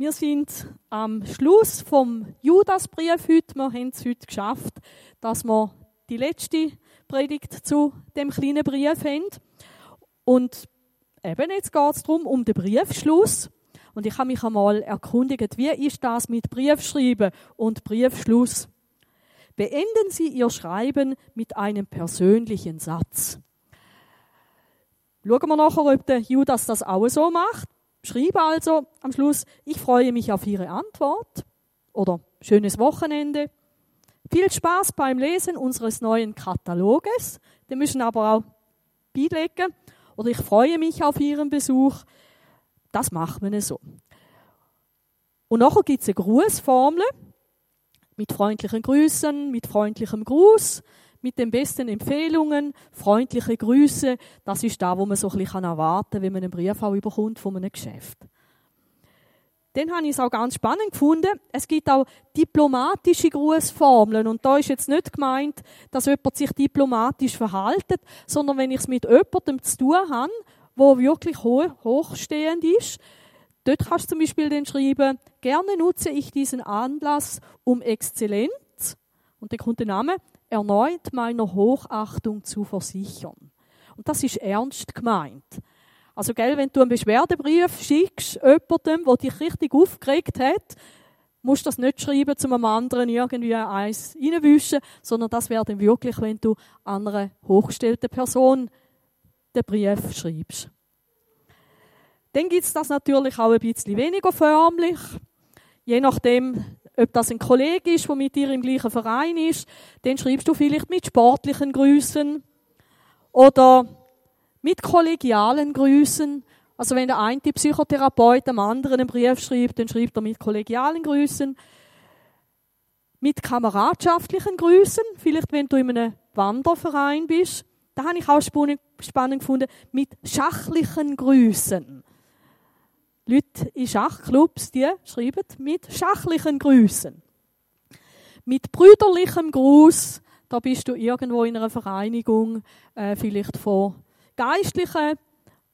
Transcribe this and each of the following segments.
Wir sind am Schluss vom Judasbrief heute. Wir haben es heute geschafft, dass wir die letzte Predigt zu dem kleinen Brief haben. Und eben jetzt geht es darum, um den Briefschluss. Und ich habe mich einmal erkundigt, wie ist das mit Briefschreiben und Briefschluss? Beenden Sie Ihr Schreiben mit einem persönlichen Satz. Schauen wir nachher, ob der Judas das auch so macht. Schreibe also am Schluss, ich freue mich auf Ihre Antwort oder schönes Wochenende. Viel Spaß beim Lesen unseres neuen Kataloges. Den müssen aber auch beilegen. Oder ich freue mich auf Ihren Besuch. Das macht man so. Und nachher gibt es eine Grußformel mit freundlichen Grüßen, mit freundlichem Gruß, mit den besten Empfehlungen, freundliche Grüße. Das ist da, wo man so ein bisschen erwarten kann, wenn man einen Brief auch überkommt von einem Geschäft. Dann habe ich es auch ganz spannend gefunden. Es gibt auch diplomatische Grußformeln. Und da ist jetzt nicht gemeint, dass jemand sich diplomatisch verhaltet, sondern wenn ich es mit jemandem zu tun habe, wo wirklich hochstehend ist, dort kannst du zum Beispiel dann schreiben, gerne nutze ich diesen Anlass, um Exzellenz, und dann kommt der Name, erneut meiner Hochachtung zu versichern. Und das ist ernst gemeint. Also, gell, wenn du einen Beschwerdebrief schickst, jemandem, der dich richtig aufgeregt hat, musst du das nicht schreiben, zum einem anderen irgendwie eins reinwischen, sondern das wäre dann wirklich, wenn du einer hochgestellten Person den Brief schreibst. Dann gibt es das natürlich auch ein bisschen weniger förmlich. Je nachdem, ob das ein Kollege ist, der mit dir im gleichen Verein ist, dann schreibst du vielleicht mit sportlichen Grüßen oder mit kollegialen Grüßen. Also wenn der eine Psychotherapeut dem anderen einen Brief schreibt, dann schreibt er mit kollegialen Grüßen. Mit kameradschaftlichen Grüßen, vielleicht wenn du in einem Wanderverein bist. Da habe ich auch spannend gefunden, mit schachlichen Grüßen. Leute in Schachclubs, die schreiben mit schachlichen Grüßen. Mit brüderlichem Gruß, da bist du irgendwo in einer Vereinigung, äh, vielleicht von Geistlichen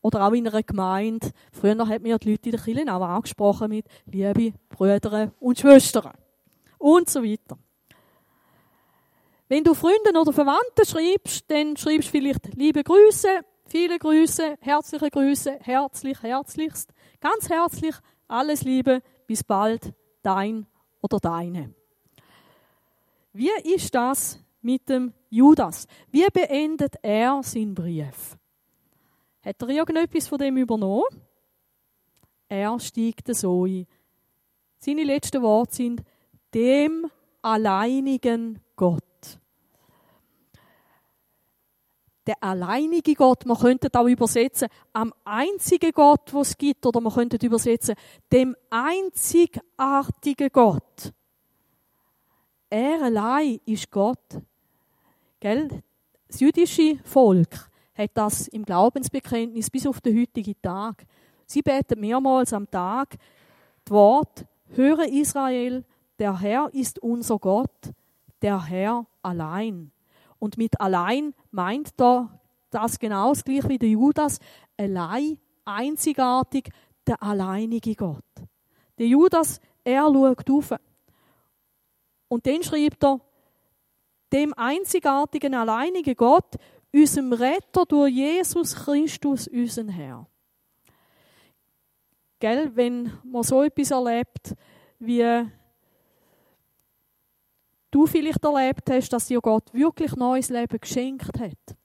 oder auch in einer Gemeinde. Früher hat mir die Leute in der Kirche auch angesprochen mit liebe Brüder und Schwestern und so weiter. Wenn du Freunden oder Verwandten schreibst, dann schreibst du vielleicht liebe Grüße, viele Grüße, herzliche Grüße, herzlich, herzlichst. Ganz herzlich, alles Liebe, bis bald, dein oder deine. Wie ist das mit dem Judas? Wie beendet er seinen Brief? Hat er irgendetwas von dem übernommen? Er steigt so ein. Seine letzten Worte sind dem alleinigen Gott der alleinige Gott. Man könnte auch übersetzen, am einzigen Gott, wo es gibt, oder man könnte übersetzen, dem einzigartigen Gott. Er allein ist Gott. Gell? Das jüdische Volk hat das im Glaubensbekenntnis bis auf den heutigen Tag. Sie beten mehrmals am Tag das Wort, höre Israel, der Herr ist unser Gott, der Herr allein. Und mit allein meint da das genau das gleiche wie der Judas, allein, einzigartig, der alleinige Gott. Der Judas, er schaut auf. Und dann schreibt er, dem einzigartigen, alleinigen Gott, unserem Retter durch Jesus Christus, unseren Herr. Gell, wenn man so etwas erlebt, wie du vielleicht erlebt hast, dass dir Gott wirklich neues Leben geschenkt hat.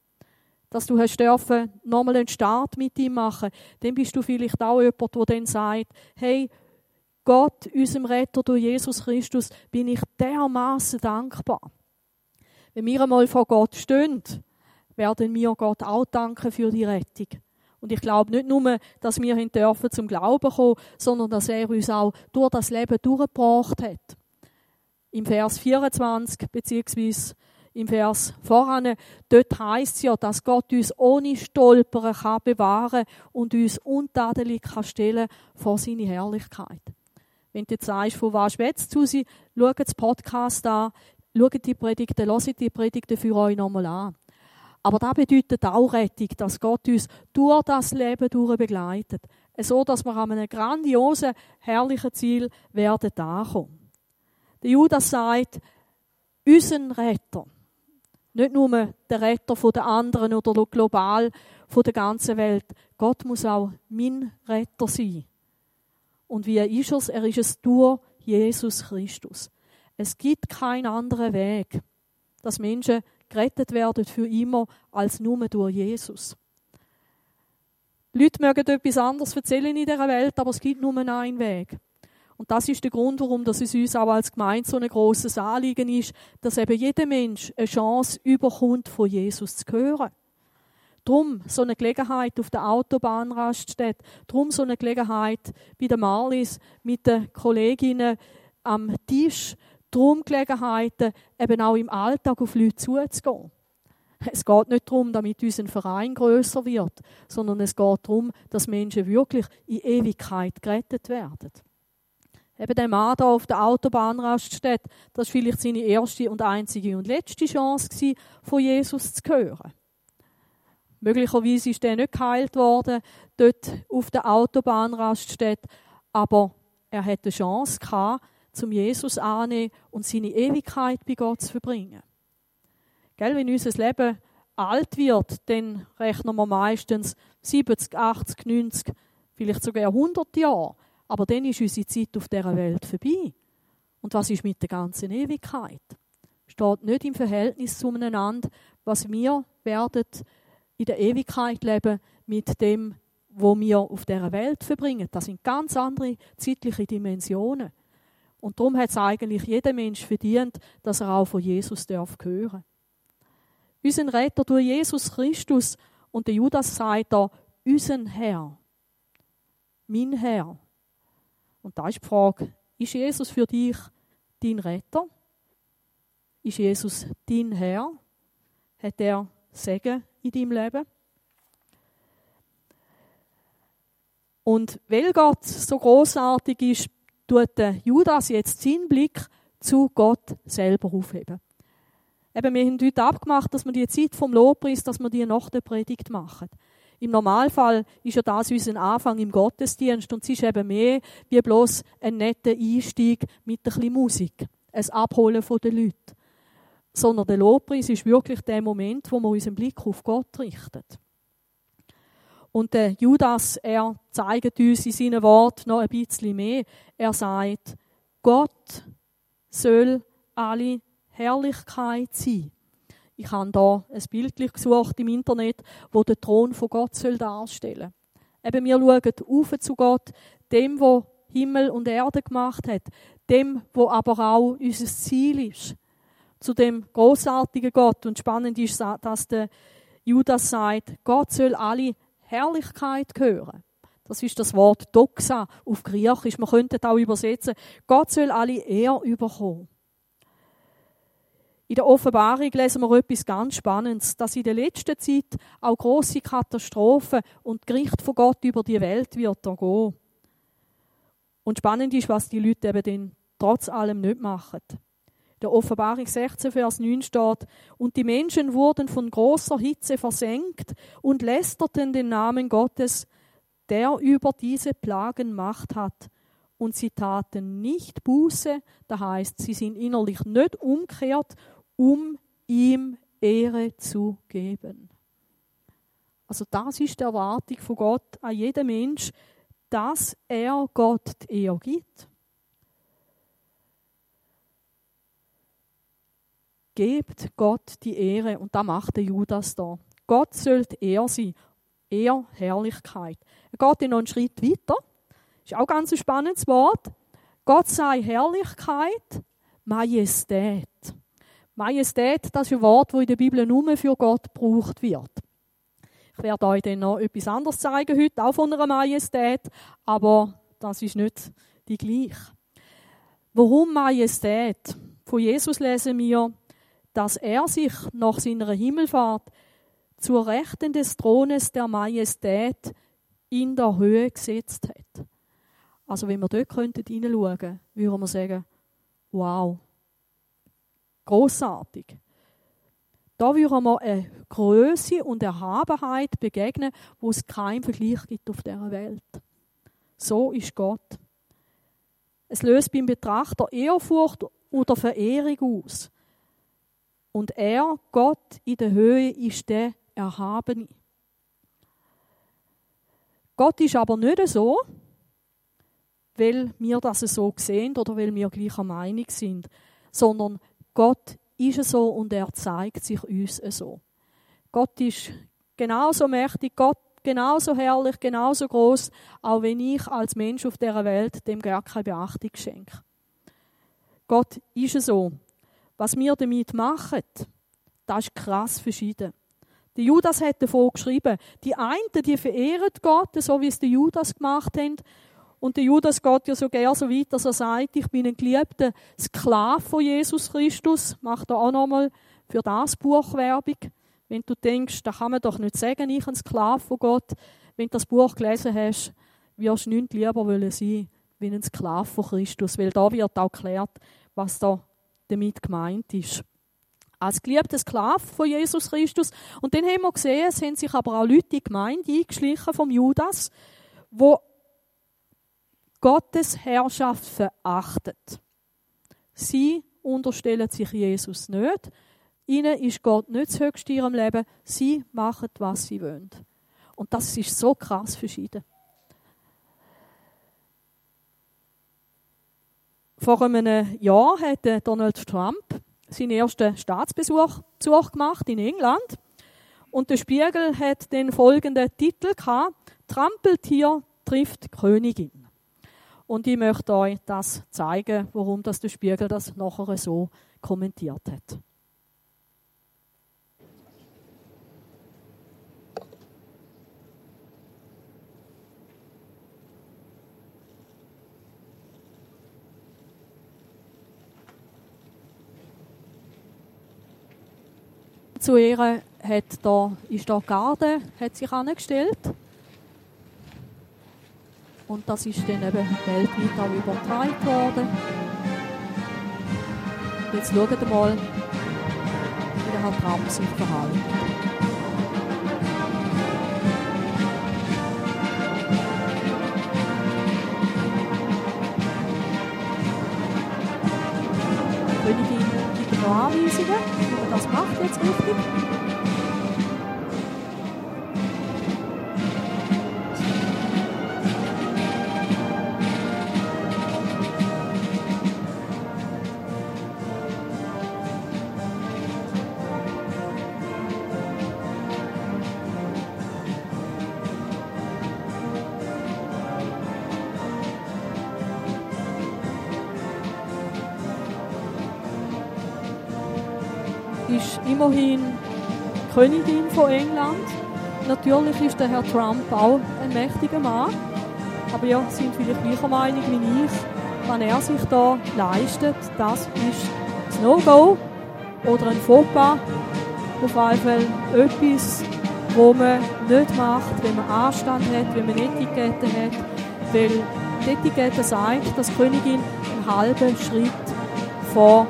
Dass du hast dürfen nochmal einen Start mit ihm machen. Dann bist du vielleicht auch jemand, der dann sagt, hey, Gott, unserem Retter durch Jesus Christus, bin ich dermaßen dankbar. Wenn wir einmal vor Gott stehen, werden wir Gott auch danken für die Rettung. Und ich glaube nicht nur, dass wir ihn dürfen zum Glauben kommen, sondern dass er uns auch durch das Leben durchgebracht hat im Vers 24 beziehungsweise im Vers voran, dort heißt es ja, dass Gott uns ohne Stolpern kann bewahren und uns untadelig kann stellen vor seine Herrlichkeit. Wenn du jetzt sagst, von was schwätzt du sie, schau das Podcast an, schau die Predigten, hört die Predigten für euch nochmal an. Aber das bedeutet auch Rettung, dass Gott uns durch das Leben durch begleitet. so dass wir an einem grandiosen, herrlichen Ziel werden ankommen. Der Judas sagt, unseren Retter, nicht nur der Retter der anderen oder global von der ganzen Welt, Gott muss auch mein Retter sein. Und wie ist es? Er ist es durch Jesus Christus. Es gibt keinen anderen Weg, dass Menschen gerettet werden für immer als nur durch Jesus. Die Leute mögen etwas anderes erzählen in dieser Welt, aber es gibt nur einen Weg. Und das ist der Grund, warum das es uns auch als Gemeinde so ein grosses Anliegen ist, dass eben jeder Mensch eine Chance überkommt, von Jesus zu hören. Drum so eine Gelegenheit auf der Autobahnraststätte, drum so eine Gelegenheit bei den Marlies mit den Kolleginnen am Tisch, drum Gelegenheiten eben auch im Alltag auf Leute zuzugehen. Es geht nicht darum, damit unser Verein größer wird, sondern es geht darum, dass Menschen wirklich in Ewigkeit gerettet werden. Eben der Mann hier auf der Autobahnraststätte, das war vielleicht seine erste und einzige und letzte Chance, gewesen, von Jesus zu hören. Möglicherweise ist er nicht geheilt worden, dort auf der Autobahnraststätte, aber er hatte die Chance gehabt, zum Jesus annehmen und seine Ewigkeit bei Gott zu verbringen. Gell, wenn unser Leben alt wird, dann rechnen wir meistens 70, 80, 90, vielleicht sogar 100 Jahre. Aber dann ist unsere Zeit auf dieser Welt vorbei. Und was ist mit der ganzen Ewigkeit? Steht nicht im Verhältnis zueinander, was wir werden in der Ewigkeit leben mit dem, wo wir auf dieser Welt verbringen. Das sind ganz andere zeitliche Dimensionen. Und darum hat es eigentlich jeder Mensch verdient, dass er auch von Jesus darf hören. Unser Retter durch Jesus Christus und der Judas sagt da, unser Herr, mein Herr. Und da ist die Frage, ist Jesus für dich dein Retter? Ist Jesus dein Herr? Hat er Segen in deinem Leben? Und weil Gott so großartig ist, tut Judas jetzt seinen Blick zu Gott selber aufheben. Eben, wir haben heute abgemacht, dass wir die Zeit vom Lobpreis, dass wir die nach der Predigt machen. Im Normalfall ist ja das unser Anfang im Gottesdienst und es ist eben mehr wie bloß ein netter Einstieg mit ein bisschen Musik, ein Abholen der Leute. Sondern der Lobpreis ist wirklich der Moment, wo wir unseren Blick auf Gott richten. Und der Judas, er zeigt uns in seinen Worten noch ein bisschen mehr. Er sagt, Gott soll alle Herrlichkeit sein. Ich habe da ein Bild gesucht im Internet, wo der Thron von Gott soll darstellen. Eben wir schauen auf zu Gott, dem, wo Himmel und Erde gemacht hat, dem, wo aber auch unser Ziel ist. Zu dem großartigen Gott und spannend ist, dass der Judas sagt, Gott soll alle Herrlichkeit gehören. Das ist das Wort Doxa auf Griechisch. Man könnte es auch übersetzen. Gott soll alle Ehre überkommen. In der Offenbarung lesen wir etwas ganz Spannendes, dass in der letzten Zeit auch große Katastrophen und Gericht von Gott über die Welt wird ergehen. Und spannend ist, was die Leute eben dann trotz allem nicht machen. In der Offenbarung 16, Vers 9 steht, und die Menschen wurden von großer Hitze versenkt und lästerten den Namen Gottes, der über diese Plagen Macht hat. Und sie taten nicht Buße, das heißt, sie sind innerlich nicht umkehrt um ihm Ehre zu geben. Also das ist die Erwartung von Gott an jeden Mensch, dass er Gott die Ehre gibt. Gebt Gott die Ehre und da macht der Judas da. Gott soll die Ehre sein, Ehr, Herrlichkeit. Er geht noch einen Schritt weiter. Ist auch ganz ein spannendes Wort. Gott sei Herrlichkeit, Majestät. Majestät, das ist ein Wort, das in der Bibel nur für Gott gebraucht wird. Ich werde euch dann noch etwas anderes zeigen heute, auch von einer Majestät, aber das ist nicht die gleiche. Warum Majestät? Von Jesus lesen wir, dass er sich nach seiner Himmelfahrt zur Rechten des Thrones der Majestät in der Höhe gesetzt hat. Also wenn wir dort hineinschauen könnten, würden wir sagen, wow, Großartig. Da würden wir eine Größe und Erhabenheit begegnen, wo es keinen Vergleich gibt auf dieser Welt. So ist Gott. Es löst beim Betrachter Ehrfurcht oder Verehrung aus. Und er, Gott in der Höhe, ist der Erhabene. Gott ist aber nicht so, weil wir das so sehen oder weil wir gleicher Meinung sind, sondern Gott ist so und er zeigt sich uns so. Gott ist genauso mächtig, Gott genauso herrlich, genauso groß, auch wenn ich als Mensch auf dieser Welt dem gar keine Beachtung schenke. Gott ist so. Was wir damit machen, das ist krass verschieden. Der Judas hat davon geschrieben, die einen, die verehren Gott, so wie es der Judas gemacht hat. Und der Judas geht ja so gerne so weit, dass er sagt, ich bin ein geliebter Sklave von Jesus Christus. Macht er auch nochmal für das Buch Werbung. Wenn du denkst, da kann man doch nicht sagen, ich ein Sklave von Gott. Wenn du das Buch gelesen hast, wirst du nichts lieber wollen sein, wie ein Sklave von Christus. Weil da wird auch erklärt, was da damit gemeint ist. Als geliebter Sklave von Jesus Christus. Und dann haben wir gesehen, es haben sich aber auch Leute in die Gemeinde eingeschlichen vom Judas, wo Gottes Herrschaft verachtet. Sie unterstellen sich Jesus nicht, Ihnen ist Gott nicht das Höchste in ihrem Leben. Sie machen, was sie wollen. Und das ist so krass verschieden. Vor einem Jahr hat Donald Trump seinen ersten Staatsbesuch gemacht in England. Und der Spiegel hat den folgenden Titel gehabt: Trampeltier trifft Königin. Und ich möchte euch das zeigen, warum das der Spiegel das nachher so kommentiert hat. zu ihr hat da, ist da Garde, hat sich angestellt. Und das ist dann eben weltweit auch übertragen worden. Jetzt schaut mal, wie der Herr Trump sich verhält. Königin gibt noch Anweisungen das macht jetzt richtig. Von England. Natürlich ist der Herr Trump auch ein mächtiger Mann. Aber ihr seid vielleicht gleicher Meinung wie ich. Was er sich da leistet, das ist das No-Go oder ein Fauxpas. Auf jeden Fall etwas, wo man nicht macht, wenn man Anstand hat, wenn man Etikette hat. Weil die Etikette sagt, dass die Königin einen halben Schritt vor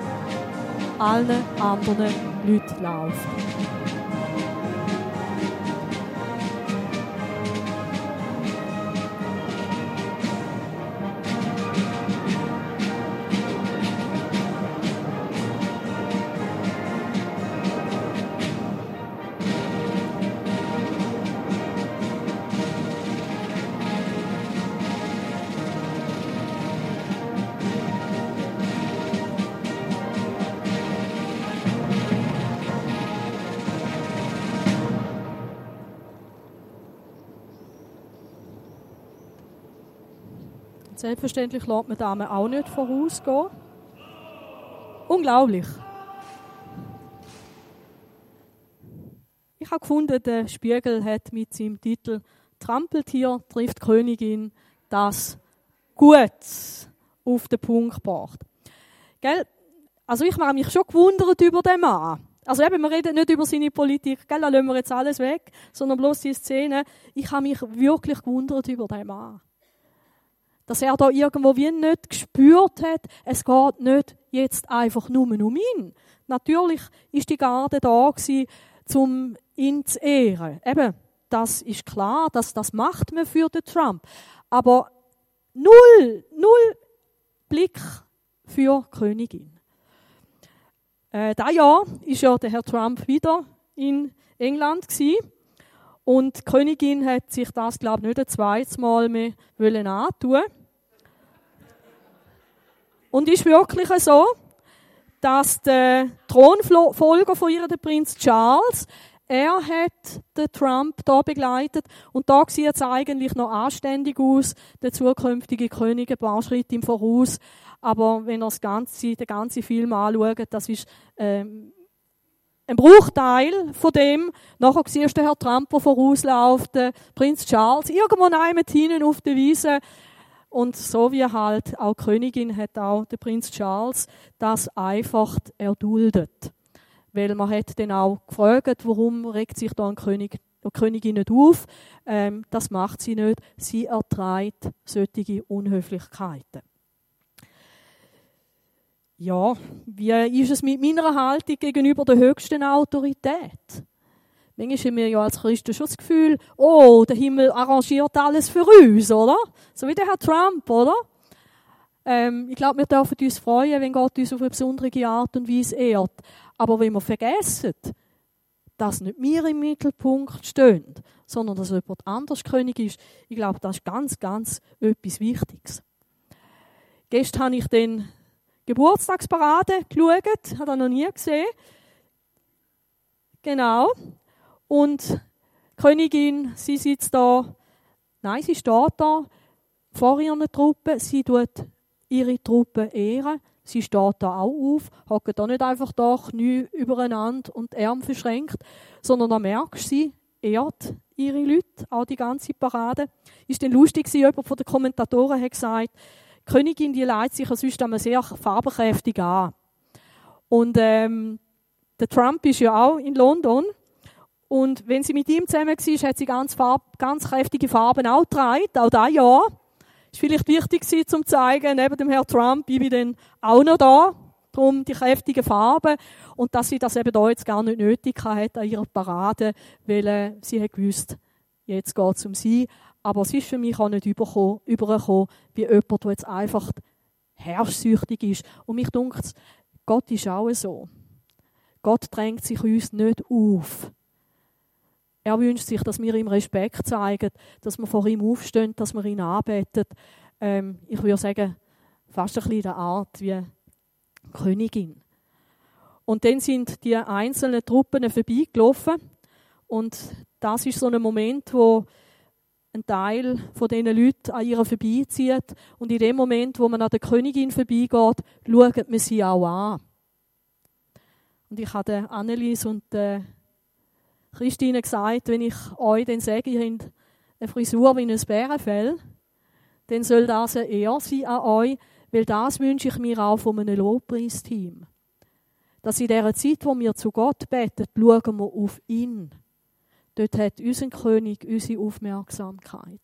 allen anderen Leuten läuft. Selbstverständlich lässt man Damen auch nicht vorausgehen. Unglaublich. Ich habe gefunden, der Spiegel hat mit seinem Titel Trampeltier trifft Königin das gut auf den Punkt gebracht. Gell? Also ich habe mich schon gewundert über den Mann. Also eben, wir reden nicht über seine Politik, gell? da lassen wir jetzt alles weg, sondern bloß die Szene. Ich habe mich wirklich gewundert über den Mann dass er da irgendwo wie nicht gespürt hat, es geht nicht jetzt einfach nur um ihn. Natürlich ist die Garde da gewesen, um ihn zu ehren. Eben, das ist klar, dass das macht man für den Trump. Aber null, null Blick für die Königin. Äh, da Jahr ist ja der Herr Trump wieder in England gewesen. und die Königin hat sich das, glaube ich, nicht ein zweites Mal mehr wollen antun. Und ist wirklich so, dass der Thronfolger von ihr, der Prinz Charles, er hat den Trump da begleitet und da sieht es eigentlich noch anständig aus, der zukünftige König ein paar Schritte im Voraus. Aber wenn er das ganze, den ganzen Film anschaut, das ist ähm, ein Bruchteil von dem. Nachher siehst du Herr Trump, der vorausläuft, Prinz Charles, irgendwo hinten auf der Wiese. Und so wie halt auch Königin hat auch der Prinz Charles das einfach erduldet. Weil man hat dann auch gefragt, warum regt sich da ein König, die Königin nicht auf. Ähm, das macht sie nicht. Sie erträgt solche Unhöflichkeiten. Ja, wie ist es mit meiner Haltung gegenüber der höchsten Autorität? Manchmal haben wir ja als Christen schon das Gefühl, oh, der Himmel arrangiert alles für uns, oder? So wie der Herr Trump, oder? Ähm, ich glaube, wir dürfen uns freuen, wenn Gott uns auf eine besondere Art und Weise ehrt. Aber wenn wir vergessen, dass nicht wir im Mittelpunkt stehen, sondern dass jemand anders König ist, ich glaube, das ist ganz, ganz etwas Wichtiges. Gestern habe ich den Geburtstagsparade geschaut, hat er noch nie gesehen. Genau. Und die Königin, sie sitzt da, nein, sie steht da vor ihren Truppen, sie tut ihre Truppen ehren. Sie steht da auch auf, hockt da nicht einfach da, Knie übereinander und Arm verschränkt, sondern da merkst sie ehrt ihre Leute, auch die ganze Parade. Ist dann lustig gewesen, jemand von den Kommentatoren hat gesagt, die Königin, die leitet sich sonst einmal sehr farbenkräftig an. Und ähm, der Trump ist ja auch in London. Und wenn sie mit ihm zusammen war, hat sie ganz, farb, ganz kräftige Farben auch getragen, auch da ja. Ist vielleicht wichtig gewesen, um zu zeigen, neben dem Herrn Trump, ich bin dann auch noch da. Darum die kräftigen Farben. Und dass sie das eben da jetzt gar nicht nötig hat an ihrer Parade, weil äh, sie hat gewusst, jetzt geht es um sie. Aber es ist für mich auch nicht übergekommen, wie jemand, der jetzt einfach herrschsüchtig ist. Und mich dunkt Gott ist auch so. Gott drängt sich uns nicht auf. Er wünscht sich, dass wir ihm Respekt zeigen, dass wir vor ihm aufstehen, dass wir ihn anbeten. Ähm, ich würde sagen, fast ein bisschen der Art wie Königin. Und dann sind die einzelnen Truppen vorbeigelaufen. Und das ist so ein Moment, wo ein Teil von diesen Leuten an ihr vorbeizieht. Und in dem Moment, wo man an der Königin vorbeigeht, schaut man sie auch an. Und ich habe Annelies und Christine gesagt, wenn ich euch dann sage, ihr habt eine Frisur wie ein Bärenfell, dann soll das eine Ehre sein an euch, weil das wünsche ich mir auch von einem Lobpreisteam. Dass in dieser Zeit, wo wir zu Gott beten, schauen wir auf ihn. Dort hat unser König unsere Aufmerksamkeit.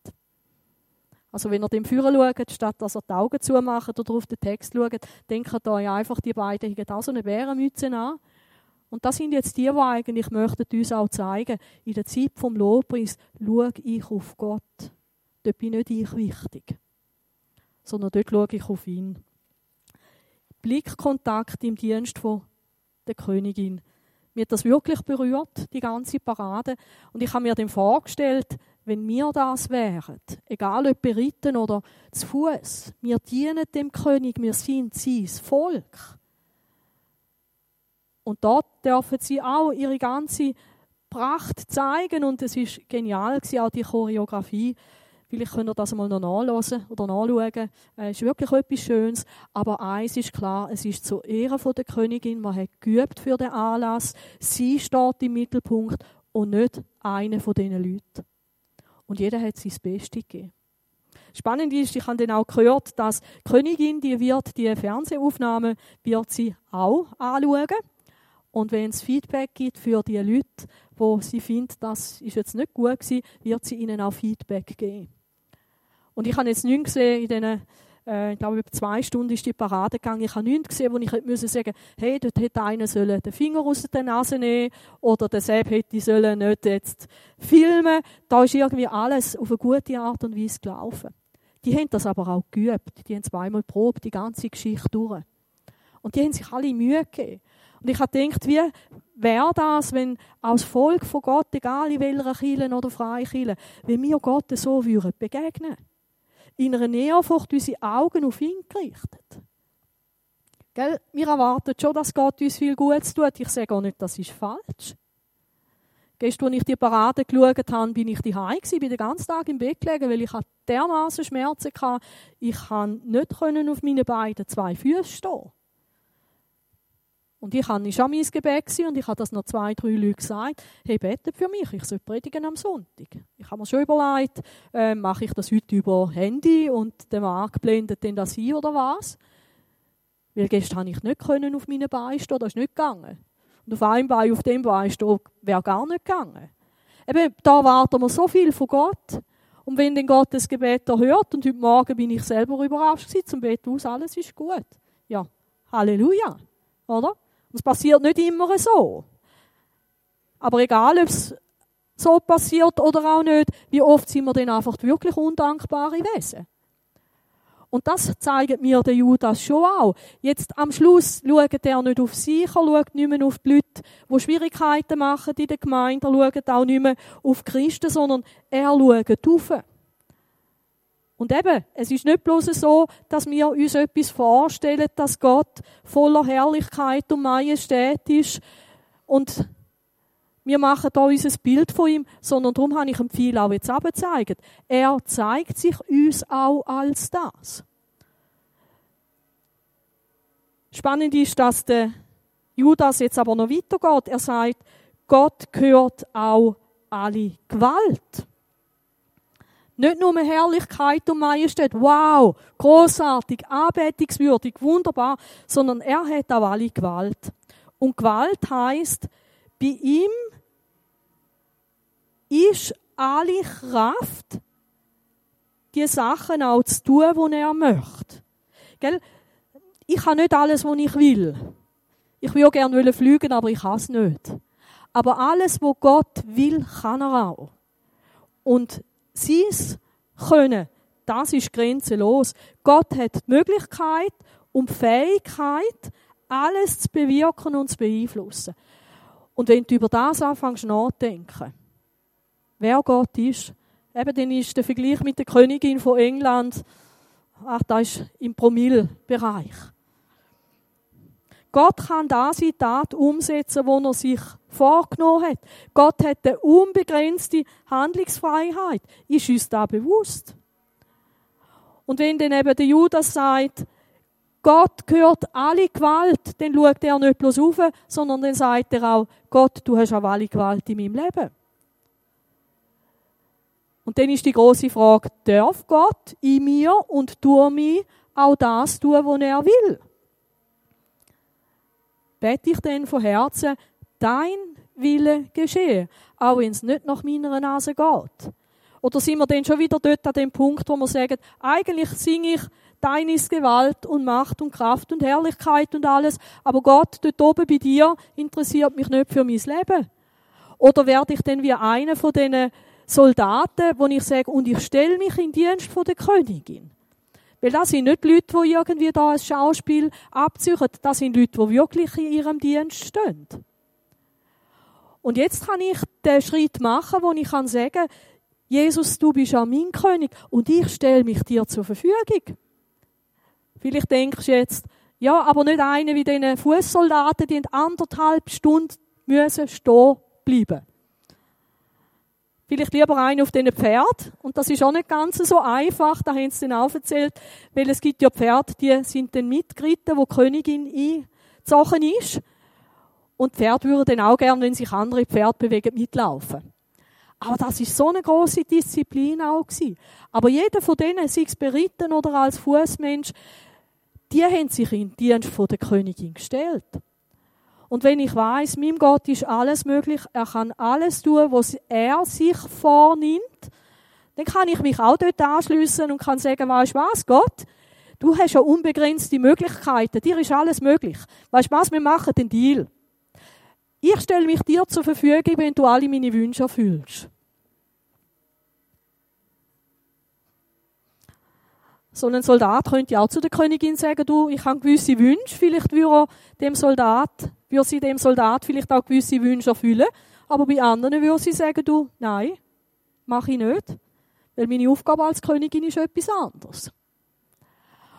Also wenn ihr dem Führer schaut, statt dass ihr die Augen zumacht oder auf den Text schaut, denkt euch einfach, die beiden haben auch so eine Bärenmütze an. Und das sind jetzt die, die eigentlich möchten uns auch zeigen, in der Zeit vom Lobpreis schaue ich auf Gott. Dort bin nicht ich wichtig, sondern dort schaue ich auf ihn. Blickkontakt im Dienst von der Königin. Mir hat das wirklich berührt, die ganze Parade. Und ich habe mir dann vorgestellt, wenn wir das wären, egal ob beritten oder zu Fuß, wir dienen dem König, wir sind sein Volk. Und dort dürfen sie auch ihre ganze Pracht zeigen und es ist genial auch die Choreografie Vielleicht könnt ihr das mal noch nachlesen oder nachschauen. Es äh, ist wirklich etwas Schönes. Aber eins ist klar, es ist zur Ehre der Königin. Man hat geübt für den Anlass. Sie steht im Mittelpunkt und nicht einer von diesen Leuten. Und jeder hat sein Bestes gegeben. Spannend ist, ich habe dann auch gehört, dass die Königin, die wird die Fernsehaufnahmen, wird sie auch anschauen. Und wenn es Feedback gibt für die Leute, wo sie findet, das ist jetzt nicht gut gewesen, wird sie ihnen auch Feedback geben. Und ich habe jetzt nichts gesehen in diesen, äh, ich glaube, über zwei Stunden ist die Parade gegangen. Ich habe nichts gesehen, wo ich hätte müssen sagen, hey, dort hätte einer sollen den Finger aus der Nase nehmen oder der Sepp hätte sollen nicht jetzt filmen. Da ist irgendwie alles auf eine gute Art und Weise gelaufen. die haben das aber auch geübt. Die haben zweimal probt, die ganze Geschichte durch. Und die haben sich alle Mühe gegeben. Und ich habe gedacht, wie wäre das, wenn als Volk von Gott, egal in welcher Kirche oder Freikirche, wenn wir Gott so würden begegnen In einer Ehrfurcht unsere Augen auf ihn gerichtet. Gell? Wir erwarten schon, dass Gott uns viel Gutes tut. Ich sage auch nicht, das ist falsch. Gestern, als ich die Parade geschaut habe, bin ich daheim gewesen, bin den ganzen Tag im Bett gelegen, weil ich dermaßen Schmerzen hatte. Ich konnte nicht auf meinen beiden zwei Füßen stehen. Und ich habe schon mein Gebet und ich habe das noch zwei, drei Leute gesagt, hey, betet für mich, ich soll predigen am Sonntag. Ich habe mir schon überlegt, äh, mache ich das heute über Handy und der Markt blendet denn das ein oder was? Weil gestern habe ich nicht können auf meinen Beinen stehen, das ist nicht gegangen. Und auf einem Bein, auf dem Bein stehen, wäre gar nicht gegangen. Eben, da warten wir so viel von Gott. Und wenn dann Gott das Gebet erhört, und heute Morgen bin ich selber überrascht zum Bett aus, alles ist gut. Ja, Halleluja. Oder? Es passiert nicht immer so. Aber egal, ob es so passiert oder auch nicht, wie oft sind wir dann einfach wirklich undankbare Wesen. Und das zeigt mir der Judas schon auch. Jetzt am Schluss schaut er nicht auf sich, er schaut nicht mehr auf die Leute, die Schwierigkeiten machen in der Gemeinde, er schaut auch nicht mehr auf Christen, sondern er schaut auf. Und eben, es ist nicht bloß so, dass wir uns etwas vorstellen, dass Gott voller Herrlichkeit und Majestät ist und wir machen da unser Bild von ihm, sondern darum habe ich ihm viel auch jetzt abgezeigt. Er zeigt sich uns auch als das. Spannend ist, dass der Judas jetzt aber noch weitergeht. Er sagt, Gott gehört auch alle Gewalt. Nicht nur Herrlichkeit und Majestät, wow, großartig, anbetungswürdig, wunderbar, sondern er hat auch alle Gewalt. Und Gewalt heißt, bei ihm ist alle Kraft, die Sachen auch zu tun, die er möchte. Gell? Ich habe nicht alles, was ich will. Ich will gerne fliegen, aber ich kann es nicht. Aber alles, was Gott will, kann er auch. Und sein Können, das ist grenzenlos. Gott hat die Möglichkeit und die Fähigkeit, alles zu bewirken und zu beeinflussen. Und wenn du über das anfängst nachzudenken, wer Gott ist. Eben, dann ist der Vergleich mit der Königin von England, ach, das ist im Promille-Bereich. Gott kann das in Tat umsetzen, wo er sich vorgenommen hat. Gott hat eine unbegrenzte Handlungsfreiheit. Ist uns da bewusst? Und wenn dann eben der Judas sagt, Gott gehört alle Gewalt, dann schaut er nicht bloß auf, sondern dann sagt er auch, Gott, du hast auch alle Gewalt in meinem Leben. Und dann ist die große Frage, darf Gott in mir und durch mich auch das tun, was er will? Bete ich denn von Herzen, dein Wille geschehe, auch wenn es nicht nach meiner Nase geht? Oder sind wir denn schon wieder dort an dem Punkt, wo wir sagen, eigentlich singe ich Dein ist Gewalt und Macht und Kraft und Herrlichkeit und alles, aber Gott, dort oben bei dir interessiert mich nicht für mein Leben. Oder werde ich denn wie einer von diesen Soldaten, wo ich sage, und ich stelle mich in Dienst von der Königin. Weil das sind nicht Leute, die irgendwie da ein Schauspiel abziehen. Das sind Leute, die wirklich in ihrem Dienst stehen. Und jetzt kann ich den Schritt machen, wo ich kann sagen, Jesus, du bist ja mein König und ich stelle mich dir zur Verfügung. Vielleicht denkst du jetzt, ja, aber nicht eine wie diese Fußsoldaten, die in anderthalb Stunden müssen stehen bleiben. Vielleicht lieber einen auf diesen Pferd. Und das ist auch nicht ganz so einfach, da haben sie dann auch erzählt, weil es gibt ja Pferde, die sind dann mitgeritten, wo die Königin eingezogen ist. Und Pferde würden dann auch gerne, wenn sich andere Pferde bewegen, mitlaufen. Aber das ist so eine große Disziplin auch gewesen. Aber jeder von denen, sei es beritten oder als Fußmensch, die haben sich in den Dienst der Königin gestellt. Und wenn ich weiß, meinem Gott ist alles möglich, er kann alles tun, was er sich vornimmt, dann kann ich mich auch dort anschliessen und kann sagen, weißt du was, Gott, du hast ja unbegrenzte Möglichkeiten, dir ist alles möglich. Weißt du was, wir machen den Deal. Ich stelle mich dir zur Verfügung, wenn du alle meine Wünsche erfüllst. So ein Soldat könnte auch zu der Königin sagen, du, ich habe gewisse Wünsche, vielleicht würde dem Soldat, würde sie dem Soldat vielleicht auch gewisse Wünsche erfüllen, aber bei anderen würde sie sagen, du, nein, mache ich nicht, weil meine Aufgabe als Königin ist etwas anderes.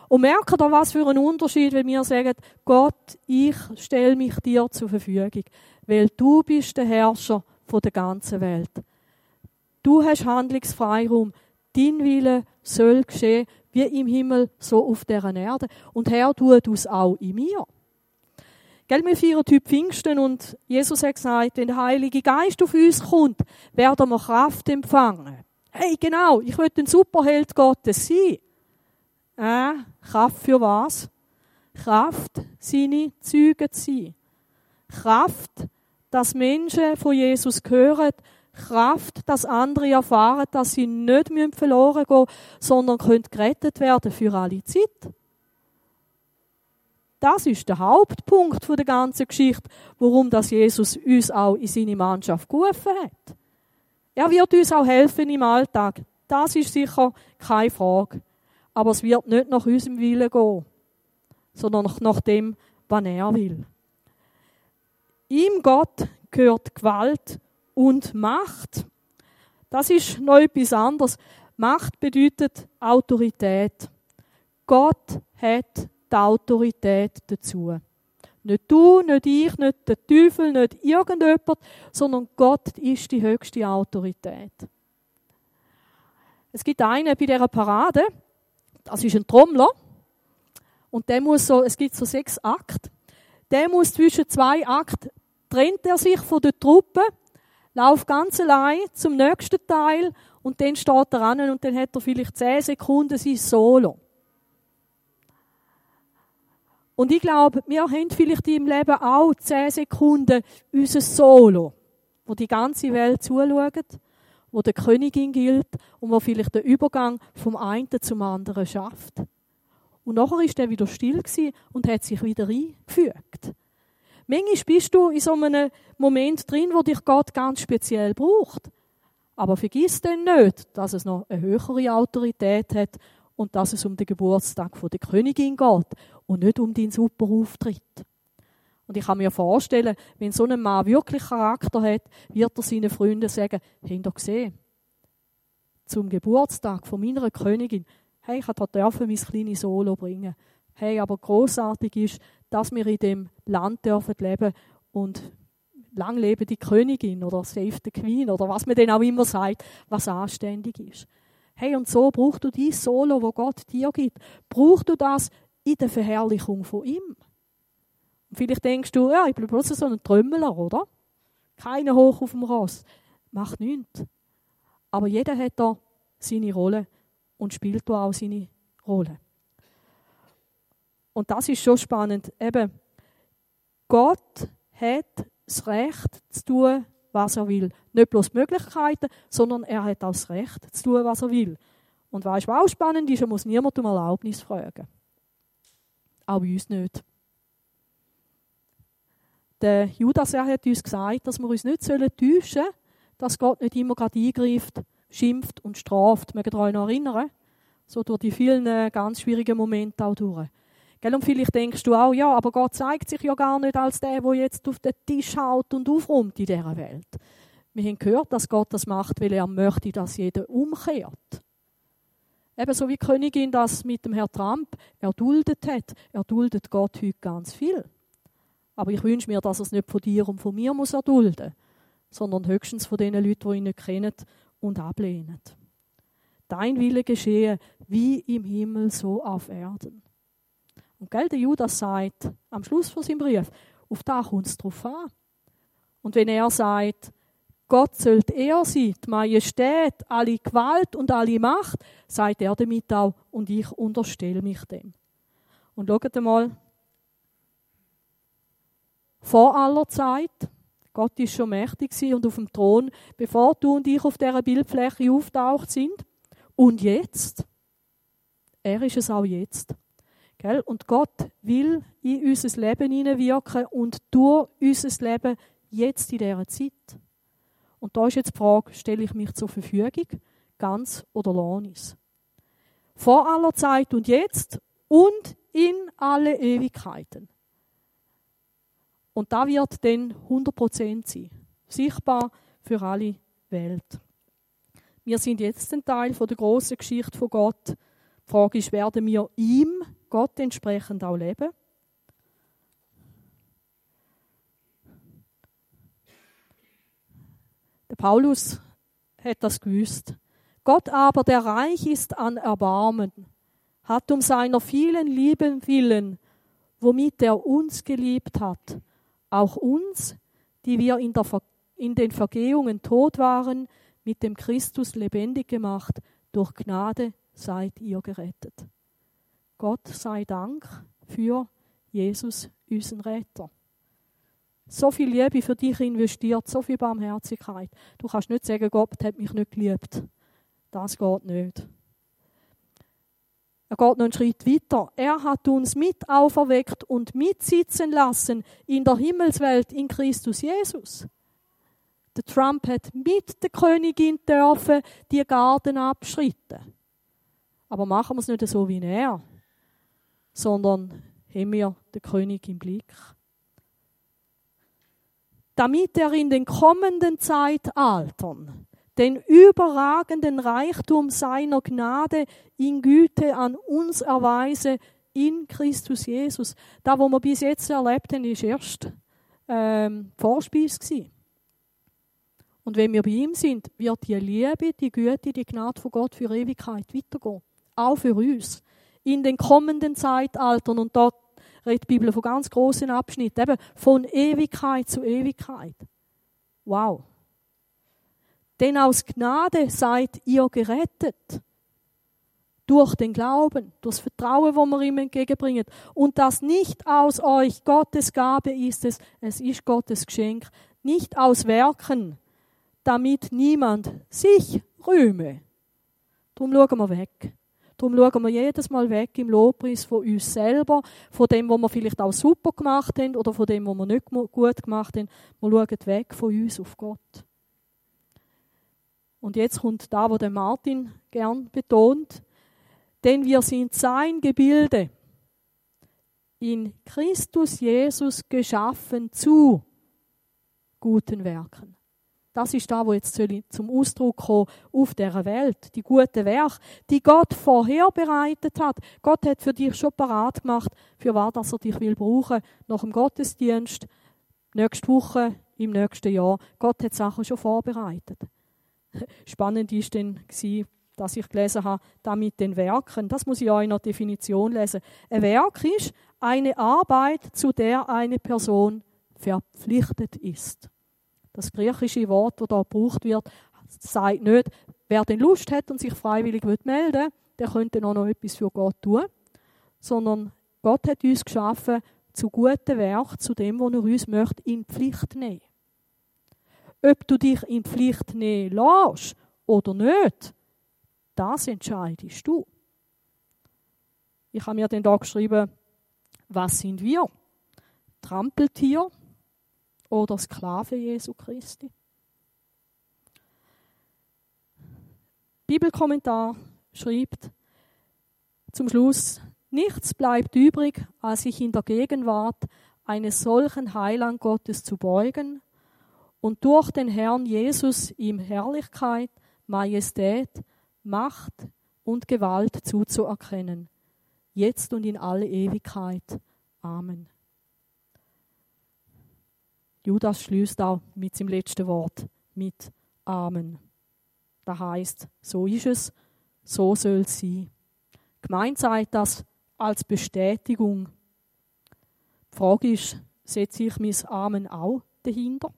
Und merken da, was für ein Unterschied, wenn wir sagen, Gott, ich stelle mich dir zur Verfügung, weil du bist der Herrscher von der ganzen Welt. Du hast Handlungsfreiraum. Dein Wille soll geschehen, wie im Himmel, so auf der Erde. Und Herr, tut es auch in mir. Gell, wir feiern Typ Pfingsten und Jesus hat gesagt, wenn der Heilige Geist auf uns kommt, werden wir Kraft empfangen. Hey, genau, ich will ein Superheld Gottes sein. Äh, Kraft für was? Kraft, seine Züge zu sein. Kraft, dass Menschen von Jesus hören. Kraft, dass andere erfahren, dass sie nicht verloren gehen müssen, sondern können gerettet werden für alle Zeit. Das ist der Hauptpunkt der ganzen Geschichte, warum das Jesus uns auch in seine Mannschaft gerufen hat. Er wird uns auch helfen im Alltag. Das ist sicher keine Frage. Aber es wird nicht nach unserem Willen gehen, sondern nach dem, was er will. Ihm Gott gehört Gewalt und Macht. Das ist noch etwas anderes. Macht bedeutet Autorität. Gott hat die Autorität dazu. Nicht du, nicht ich, nicht der Teufel, nicht irgendjemand, sondern Gott ist die höchste Autorität. Es gibt einen bei dieser Parade, das ist ein Trommler. Und der muss so, es gibt so sechs Akte. Der muss zwischen zwei Akten, trennt er sich von der Truppe, läuft ganz allein zum nächsten Teil und dann steht er an und dann hat er vielleicht zehn Sekunden sein Solo. Und ich glaube, wir haben vielleicht im Leben auch zehn Sekunden unser Solo, wo die ganze Welt zuschaut wo der Königin gilt und wo vielleicht der Übergang vom einen zum anderen schafft. Und nachher ist er wieder still und hat sich wieder eingefügt. Manchmal bist du in so einem Moment drin, wo dich Gott ganz speziell braucht. Aber vergiss dann nicht, dass es noch eine höhere Autorität hat und dass es um den Geburtstag der Königin geht und nicht um deinen super Auftritt. Und ich kann mir vorstellen, wenn so ein Mann wirklich Charakter hat, wird er seinen Freunden sagen, habt ihr gesehen? Zum Geburtstag von meiner Königin, hey, ich durfte mein kleines Solo bringen. Hey, aber großartig ist, dass wir in dem Land dürfen leben und lang lebe die Königin oder Save the Queen oder was man denn auch immer sagt, was anständig ist. Hey, und so brauchst du dieses Solo, wo Gott dir gibt, brauchst du das in der Verherrlichung von ihm. Und vielleicht denkst du, ja, ich bin bloß so ein Trömmler, oder? Keiner hoch auf dem Ross. Macht nichts. Aber jeder hat da seine Rolle und spielt da auch seine Rolle. Und das ist schon spannend. Eben, Gott hat das Recht zu tun, was er will. Nicht bloß Möglichkeiten, sondern er hat auch das Recht zu tun, was er will. Und weißt du, was auch spannend ist, er muss niemand um Erlaubnis fragen. Auch uns nicht. Der Judas hat uns gesagt, dass wir uns nicht täuschen sollen, dass Gott nicht immer gerade eingreift, schimpft und straft. Mögen ihr euch noch erinnern? So durch die vielen äh, ganz schwierigen Momente auch durch. Gell? Und vielleicht denkst du auch, ja, aber Gott zeigt sich ja gar nicht als der, der jetzt auf den Tisch haut und aufräumt in dieser Welt. Wir haben gehört, dass Gott das macht, weil er möchte, dass jeder umkehrt. Ebenso wie die Königin das mit dem Herrn Trump erduldet hat, erduldet Gott heute ganz viel. Aber ich wünsche mir, dass er es nicht von dir und von mir muss erdulden sondern höchstens von den Leuten, die ihn nicht kennen und ablehnen. Dein Wille geschehe wie im Himmel, so auf Erden. Und gell, der Judas sagt am Schluss von seinem Brief, auf da kommt es drauf an. Und wenn er sagt, Gott sollte er sein, die Majestät, alle Gewalt und alle Macht, sagt er damit auch, und ich unterstelle mich dem. Und schaut einmal, vor aller Zeit. Gott ist schon mächtig und auf dem Thron, bevor du und ich auf dieser Bildfläche auftaucht sind. Und jetzt? Er ist es auch jetzt. Gell? Und Gott will in unser Leben hineinwirken und durch unser Leben jetzt in dieser Zeit. Und da ist jetzt die Frage, stelle ich mich zur Verfügung, ganz oder es? vor aller Zeit und jetzt und in alle Ewigkeiten. Und da wird dann 100% sein. Sichtbar für alle Welt. Wir sind jetzt ein Teil der großen Geschichte von Gott. Die Frage ist, werden wir ihm, Gott entsprechend auch leben? Paulus hat das gewusst. Gott aber, der reich ist an Erbarmen, hat um seiner vielen Lieben willen, womit er uns geliebt hat, auch uns, die wir in, der, in den Vergehungen tot waren, mit dem Christus lebendig gemacht, durch Gnade seid ihr gerettet. Gott sei Dank für Jesus, unseren Retter. So viel Liebe für dich investiert, so viel Barmherzigkeit. Du kannst nicht sagen, Gott hat mich nicht geliebt. Das geht nicht. Er geht noch einen Schritt weiter. Er hat uns mit auferweckt und mitsitzen lassen in der Himmelswelt in Christus Jesus. Der Trump hat mit der Königin dürfen die Garten abschritten. Aber machen wir es nicht so wie er, sondern haben wir den König im Blick damit er in den kommenden Zeitaltern den überragenden Reichtum seiner Gnade in Güte an uns erweise in Christus Jesus. Da, wo wir bis jetzt erlebt haben, ist erst ähm, Vorspeis. Und wenn wir bei ihm sind, wird die Liebe, die Güte, die Gnade von Gott für Ewigkeit weitergehen. Auch für uns. In den kommenden Zeitaltern. Und dort redet die Bibel von ganz großen Abschnitten, eben von Ewigkeit zu Ewigkeit. Wow. Denn aus Gnade seid ihr gerettet. Durch den Glauben, durch das Vertrauen, wo wir ihm entgegenbringen. Und das nicht aus euch, Gottes Gabe ist es, es ist Gottes Geschenk, nicht aus Werken, damit niemand sich rühme. Darum schauen wir weg. Darum schauen wir jedes Mal weg im Lobpreis von uns selber, von dem, was wir vielleicht auch super gemacht haben oder von dem, was wir nicht gut gemacht haben. Wir schauen weg von uns auf Gott. Und jetzt kommt da, wo der Martin gern betont, denn wir sind sein Gebilde, in Christus Jesus geschaffen zu guten Werken. Das ist da, wo jetzt zum Ausdruck kommen auf der Welt. Die guten Werke, die Gott vorher bereitet hat. Gott hat für dich schon parat gemacht, für was dass er dich will brauchen nach dem Gottesdienst, nächste Woche, im nächsten Jahr. Gott hat Sachen schon vorbereitet. Spannend ist dann dass ich gelesen habe, da mit den Werken. Das muss ich auch in der Definition lesen. Ein Werk ist eine Arbeit, zu der eine Person verpflichtet ist. Das griechische Wort, das hier gebraucht wird, sagt nicht, wer denn Lust hat und sich freiwillig melden will, der könnte noch etwas für Gott tun. Sondern Gott hat uns geschaffen zu guten Werk, zu dem, was er uns möchte, in Pflicht nehmen. Ob du dich in Pflicht nehmen lässt oder nicht, das entscheidest du. Ich habe mir dann da geschrieben, was sind wir? Trampeltier, oder Sklave Jesu Christi. Bibelkommentar schreibt zum Schluss, nichts bleibt übrig, als sich in der Gegenwart eines solchen Heiland Gottes zu beugen und durch den Herrn Jesus ihm Herrlichkeit, Majestät, Macht und Gewalt zuzuerkennen, jetzt und in alle Ewigkeit. Amen. Judas schließt auch mit seinem letzten Wort mit Amen. Das heißt, so ist es, so soll es sein. Gemeint sagt das als Bestätigung. Die Frage ist, setze ich mein Amen auch dahinter?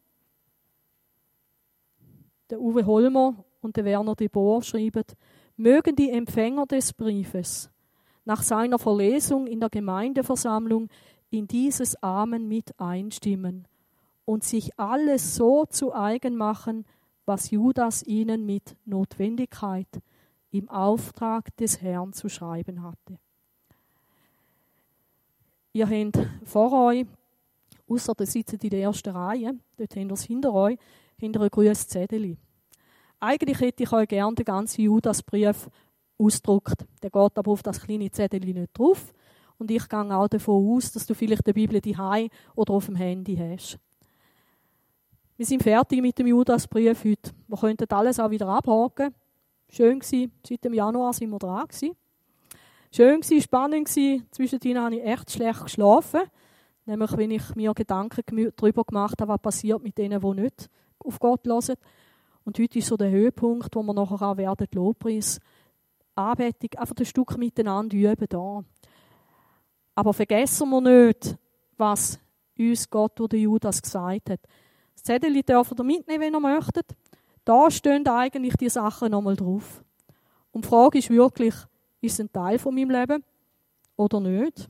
Der Uwe Holmer und der Werner de Boer schreiben, mögen die Empfänger des Briefes nach seiner Verlesung in der Gemeindeversammlung in dieses Amen mit einstimmen und sich alles so zu eigen machen, was Judas ihnen mit Notwendigkeit im Auftrag des Herrn zu schreiben hatte. Ihr habt vor euch, außer der sitzt in der ersten Reihe, dort habt ihr es hinter euch, hinter ein grünes Zettel. Eigentlich hätte ich euch gerne den ganzen Judasbrief ausdruckt. Der geht aber auf das kleine Zettel nicht drauf. Und ich gehe auch davon aus, dass du vielleicht die Bibel daheim oder auf dem Handy hast. Wir sind fertig mit dem Judasbrief heute. Wir könnten alles auch wieder abhaken. Schön gewesen. Seit dem Januar sind wir dran gewesen. Schön gewesen, spannend gewesen. Zwischendrin habe ich echt schlecht geschlafen. Nämlich, wenn ich mir Gedanken darüber gemacht habe, was passiert mit denen, die nicht auf Gott hören. Und heute ist so der Höhepunkt, wo wir nachher auch werden, Lobpreis, Anbetung, einfach ein Stück miteinander üben da. Aber vergessen wir nicht, was uns Gott oder Judas gesagt hat. Zettel dürft ihr mitnehmen, wenn ihr möchtet. Da stehen eigentlich die Sachen nochmal drauf. Und die Frage ist wirklich, ist es ein Teil von meinem Leben oder nicht?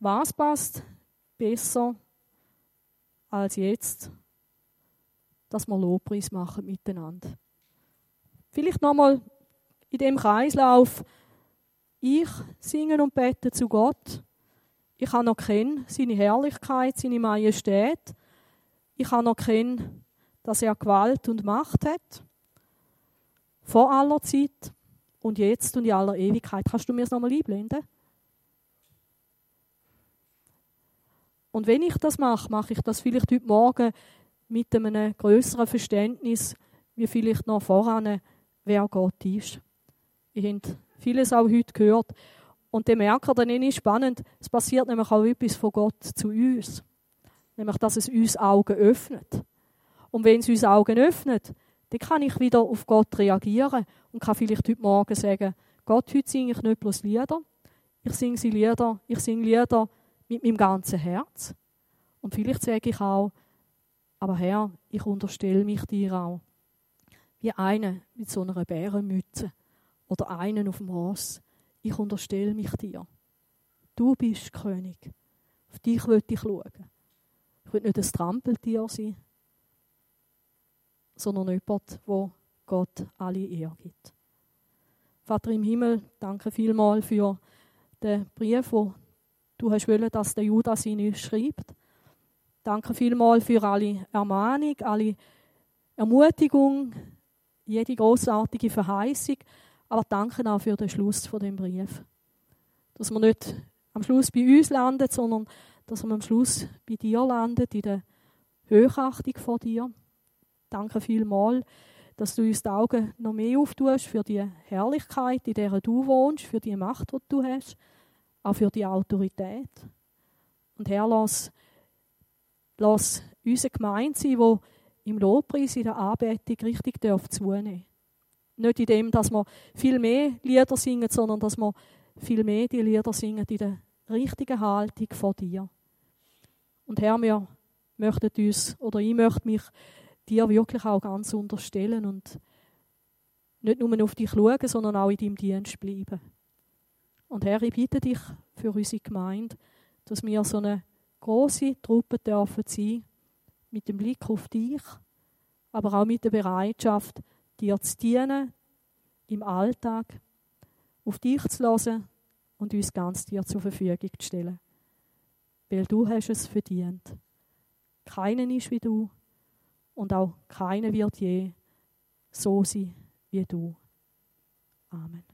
Was passt besser als jetzt, dass wir Lobpreis machen miteinander? Vielleicht nochmal in dem Kreislauf. Ich singe und bete zu Gott. Ich habe noch kennen seine Herrlichkeit, seine Majestät. Ich habe noch kennen, dass er Gewalt und Macht hat. Vor aller Zeit und jetzt und in aller Ewigkeit. Kannst du mir das nochmal einblenden? Und wenn ich das mache, mache ich das vielleicht heute Morgen mit einem größeren Verständnis, wie vielleicht noch voran, wer Gott ist. Ihr habt vieles auch heute gehört. Und dann merkt ihr, dann ist spannend, es passiert nämlich auch etwas von Gott zu uns. Nämlich, dass es uns Augen öffnet. Und wenn es uns Augen öffnet, dann kann ich wieder auf Gott reagieren und kann vielleicht heute Morgen sagen, Gott, heute singe ich nicht bloß Lieder, ich singe sie Lieder, ich singe Lieder mit meinem ganzen Herz. Und vielleicht sage ich auch, aber Herr, ich unterstelle mich dir auch. Wie einer mit so einer Bärenmütze oder einen auf dem Ross. Ich unterstelle mich dir. Du bist König. Auf dich will ich schauen. Ich will nicht ein Trampeltier sein, sondern jemand, wo Gott alle Ehre gibt. Vater im Himmel, danke vielmals für den Brief, wo du hast wollen, dass der Judas ihn schreibt. Danke vielmals für alle Ermahnung, alle Ermutigung, jede großartige Verheißung, aber danke auch für den Schluss von dem Brief. Dass wir nicht am Schluss bei uns landet, sondern dass wir am Schluss bei dir landet, in der Höchachtung vor dir. Danke vielmals, dass du uns die Augen noch mehr auftust für die Herrlichkeit, in der du wohnst, für die Macht, die du hast, auch für die Autorität. Und Herr, lass, lass unsere Gemeinde sein, die im Lobpreis, in der Anbetung richtig zunehmen darf nicht in dem, dass wir viel mehr Lieder singen, sondern dass wir viel mehr die Lieder singen in der richtigen Haltung vor dir. Und Herr, wir möchten uns, oder ich möchte mich dir wirklich auch ganz unterstellen und nicht nur auf dich schauen, sondern auch in deinem Dienst bleiben. Und Herr, ich bitte dich für unsere Gemeinde, dass wir so eine große Truppe dürfen sein, mit dem Blick auf dich, aber auch mit der Bereitschaft, dir zu dienen im Alltag, auf dich zu hören und uns ganz dir zur Verfügung zu stellen. Weil du hast es verdient. Keinen ist wie du und auch keiner wird je so sein wie du. Amen.